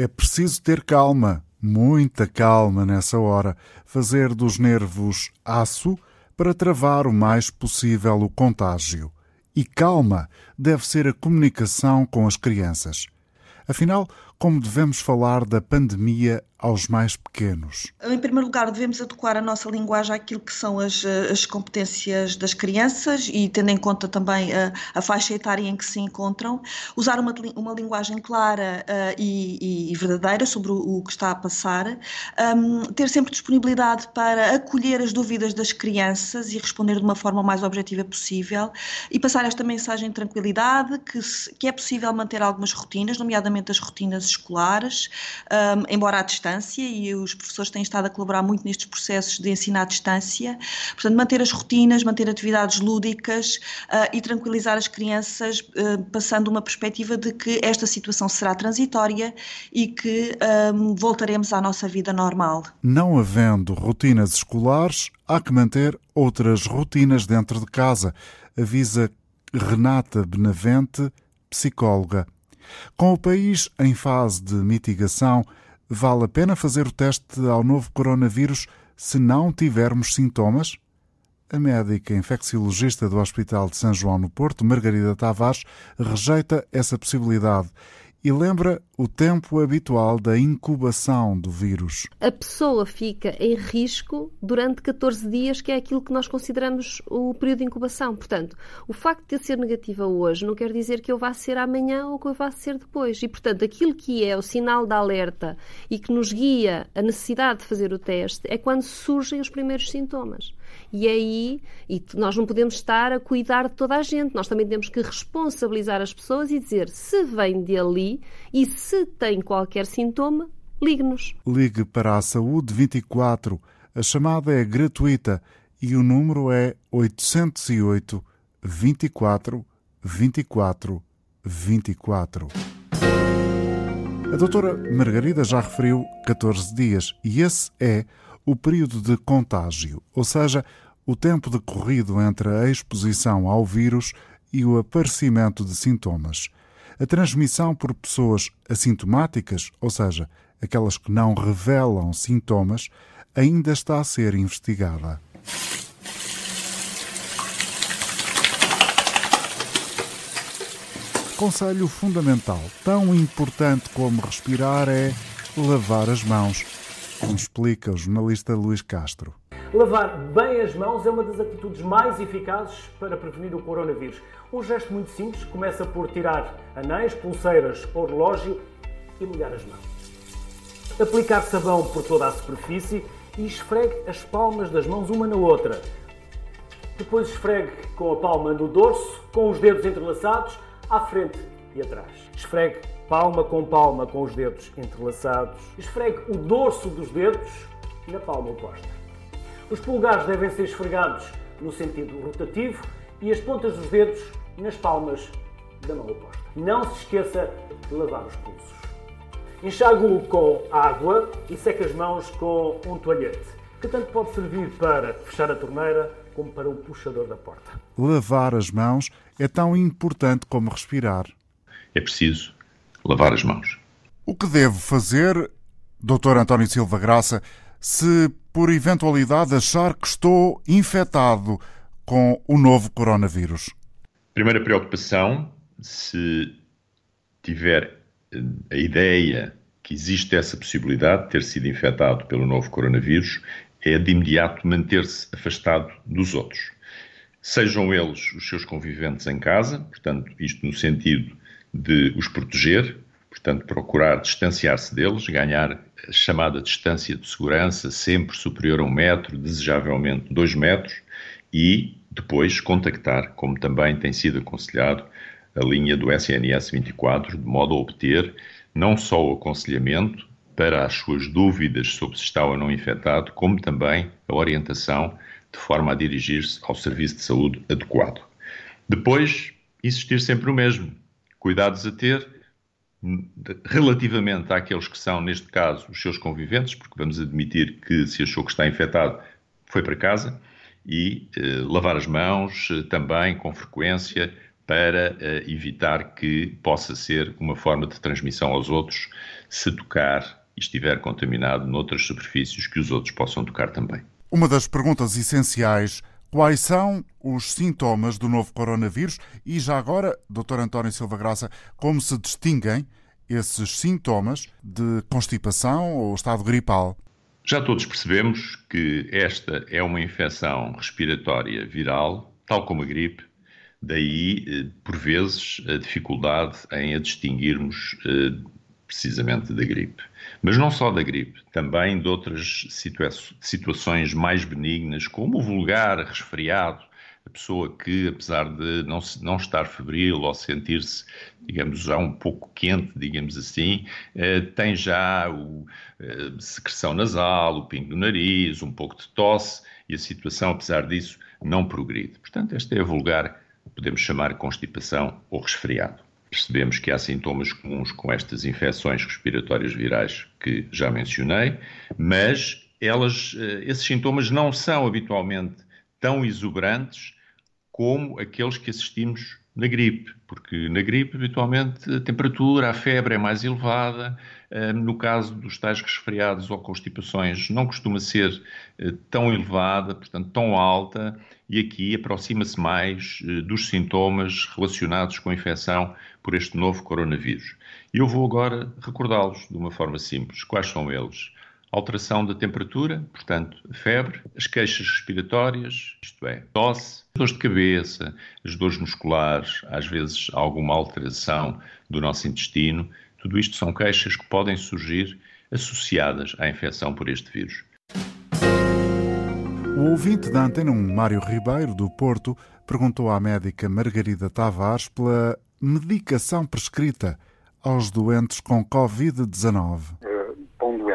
É preciso ter calma, muita calma nessa hora, fazer dos nervos aço para travar o mais possível o contágio. E calma deve ser a comunicação com as crianças. Afinal, como devemos falar da pandemia aos mais pequenos? Em primeiro lugar, devemos adequar a nossa linguagem àquilo que são as, as competências das crianças e tendo em conta também a, a, faixa etária em que se encontram, usar uma, uma linguagem clara uh, e, e, verdadeira sobre o, o, que está a passar, um, ter sempre disponibilidade para acolher as dúvidas das crianças e responder de uma forma mais objetiva possível. E passar esta mensagem de tranquilidade, que, se, que é possível manter algumas rotinas, nomeadamente as rotinas escolares, um, embora à distância distância e os professores têm estado a colaborar muito nestes processos de ensino à distância. Portanto, manter as rotinas, manter atividades lúdicas uh, e tranquilizar as crianças, uh, passando uma perspectiva de que esta situação será transitória e que um, voltaremos à nossa vida normal. Não havendo rotinas escolares, há que manter outras rotinas dentro de casa, avisa Renata Benavente, psicóloga. Com o país em fase de mitigação, Vale a pena fazer o teste ao novo coronavírus se não tivermos sintomas? A médica infecciologista do Hospital de São João no Porto, Margarida Tavares, rejeita essa possibilidade e lembra o tempo habitual da incubação do vírus. A pessoa fica em risco durante 14 dias, que é aquilo que nós consideramos o período de incubação. Portanto, o facto de ser negativa hoje não quer dizer que eu vá ser amanhã ou que eu vá ser depois. E, portanto, aquilo que é o sinal de alerta e que nos guia a necessidade de fazer o teste é quando surgem os primeiros sintomas. E aí, e nós não podemos estar a cuidar de toda a gente, nós também temos que responsabilizar as pessoas e dizer se vem de ali e se tem qualquer sintoma, ligue-nos. Ligue para a Saúde 24. A chamada é gratuita e o número é 808 24 24 24. A doutora Margarida já referiu 14 dias e esse é o período de contágio, ou seja, o tempo decorrido entre a exposição ao vírus e o aparecimento de sintomas. A transmissão por pessoas assintomáticas, ou seja, aquelas que não revelam sintomas, ainda está a ser investigada. Conselho fundamental, tão importante como respirar, é lavar as mãos como explica o jornalista Luís Castro. Lavar bem as mãos é uma das atitudes mais eficazes para prevenir o coronavírus. Um gesto muito simples começa por tirar anéis, pulseiras ou relógio e molhar as mãos. Aplicar sabão por toda a superfície e esfregue as palmas das mãos uma na outra. Depois esfregue com a palma no dorso, com os dedos entrelaçados, à frente e atrás. Esfregue palma com palma com os dedos entrelaçados. Esfregue o dorso dos dedos na palma oposta. Os polegares devem ser esfregados no sentido rotativo e as pontas dos dedos nas palmas da mão oposta. Não se esqueça de lavar os pulsos. Enxague-o com água e seque as mãos com um toalhete, que tanto pode servir para fechar a torneira como para o puxador da porta. Lavar as mãos é tão importante como respirar. É preciso lavar as mãos. O que devo fazer, Dr. António Silva Graça, se por eventualidade achar que estou infectado com o novo coronavírus? Primeira preocupação, se tiver eh, a ideia que existe essa possibilidade de ter sido infectado pelo novo coronavírus, é de imediato manter-se afastado dos outros. Sejam eles os seus conviventes em casa, portanto, isto no sentido de os proteger, portanto, procurar distanciar-se deles, ganhar a chamada distância de segurança, sempre superior a um metro, desejavelmente dois metros, e depois contactar, como também tem sido aconselhado, a linha do SNS 24, de modo a obter não só o aconselhamento para as suas dúvidas sobre se está ou não infectado, como também a orientação de forma a dirigir-se ao serviço de saúde adequado. Depois, insistir sempre o mesmo, cuidados a ter relativamente àqueles que são, neste caso, os seus conviventes, porque vamos admitir que se achou que está infectado, foi para casa, e eh, lavar as mãos eh, também com frequência, para uh, evitar que possa ser uma forma de transmissão aos outros se tocar e estiver contaminado noutras superfícies que os outros possam tocar também. Uma das perguntas essenciais Quais são os sintomas do novo coronavírus e já agora, Dr. António Silva Graça, como se distinguem esses sintomas de constipação ou estado gripal? Já todos percebemos que esta é uma infecção respiratória viral, tal como a gripe, daí, eh, por vezes, a dificuldade em a distinguirmos eh, precisamente da gripe. Mas não só da gripe, também de outras situa situações mais benignas, como o vulgar resfriado, a pessoa que, apesar de não, não estar febril ou sentir-se, digamos, já um pouco quente, digamos assim, eh, tem já o, eh, secreção nasal, o pingo do nariz, um pouco de tosse, e a situação, apesar disso, não progride. Portanto, esta é a vulgar, podemos chamar constipação ou resfriado. Percebemos que há sintomas comuns com estas infecções respiratórias virais que já mencionei, mas elas, eh, esses sintomas não são habitualmente tão exuberantes como aqueles que assistimos na gripe, porque na gripe, habitualmente, a temperatura, a febre é mais elevada. Eh, no caso dos tais resfriados ou constipações, não costuma ser eh, tão elevada, portanto, tão alta, e aqui aproxima-se mais dos sintomas relacionados com a infecção por este novo coronavírus. Eu vou agora recordá-los de uma forma simples. Quais são eles? Alteração da temperatura, portanto, febre, as queixas respiratórias, isto é, tosse, dores de cabeça, as dores musculares, às vezes alguma alteração do nosso intestino. Tudo isto são queixas que podem surgir associadas à infecção por este vírus. O ouvinte da Antena 1, Mário Ribeiro, do Porto, perguntou à médica Margarida Tavares pela medicação prescrita aos doentes com Covid-19?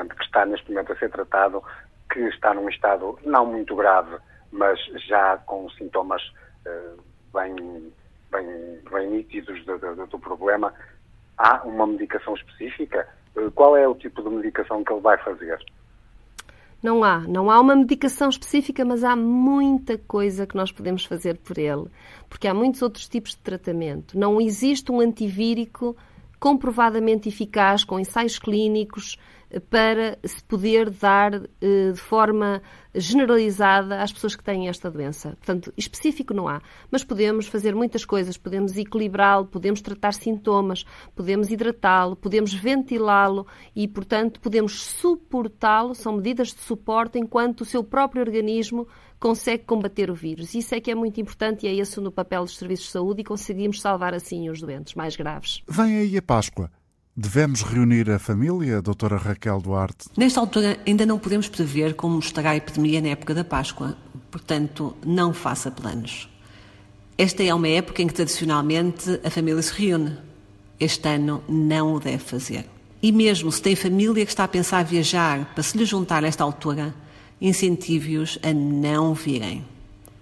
Doente que está neste momento a ser tratado, que está num estado não muito grave, mas já com sintomas uh, bem, bem, bem nítidos do, do, do, problema, há uma medicação específica? Uh, qual é o tipo de medicação que ele vai fazer? Não há. Não há uma medicação específica, mas há muita coisa que nós podemos fazer por ele. Porque há muitos outros tipos de tratamento. Não existe um antivírico comprovadamente eficaz, com ensaios clínicos, para se poder dar eh, de forma generalizada às pessoas que têm esta doença. Portanto, específico não há, mas podemos fazer muitas coisas, podemos equilibrá-lo, podemos tratar sintomas, podemos hidratá-lo, podemos ventilá-lo e, portanto, podemos suportá-lo, são medidas de suporte enquanto o seu próprio organismo consegue combater o vírus. Isso é que é muito importante e é esse no papel dos serviços de saúde e conseguimos salvar assim os doentes mais graves. Vem aí a Páscoa. Devemos reunir a família, doutora Raquel Duarte? Nesta altura ainda não podemos prever como estará a epidemia na época da Páscoa, portanto, não faça planos. Esta é uma época em que tradicionalmente a família se reúne. Este ano não o deve fazer. E mesmo se tem família que está a pensar viajar para se lhe juntar nesta altura, incentive-os a não virem.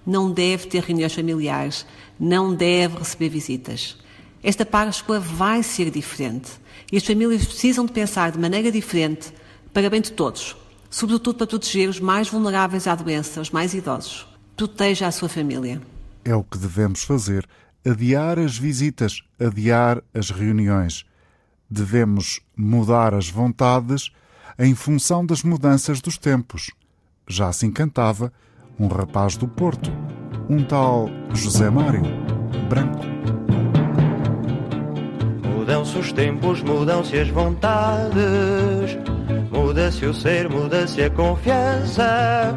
Não deve ter reuniões familiares, não deve receber visitas. Esta Páscoa vai ser diferente e as famílias precisam de pensar de maneira diferente para bem de todos, sobretudo para proteger os mais vulneráveis à doença, os mais idosos. Proteja a sua família. É o que devemos fazer: adiar as visitas, adiar as reuniões. Devemos mudar as vontades em função das mudanças dos tempos. Já se encantava um rapaz do Porto, um tal José Mário, branco. Mudam-se os tempos, mudam-se as vontades, muda-se o ser, muda-se a confiança.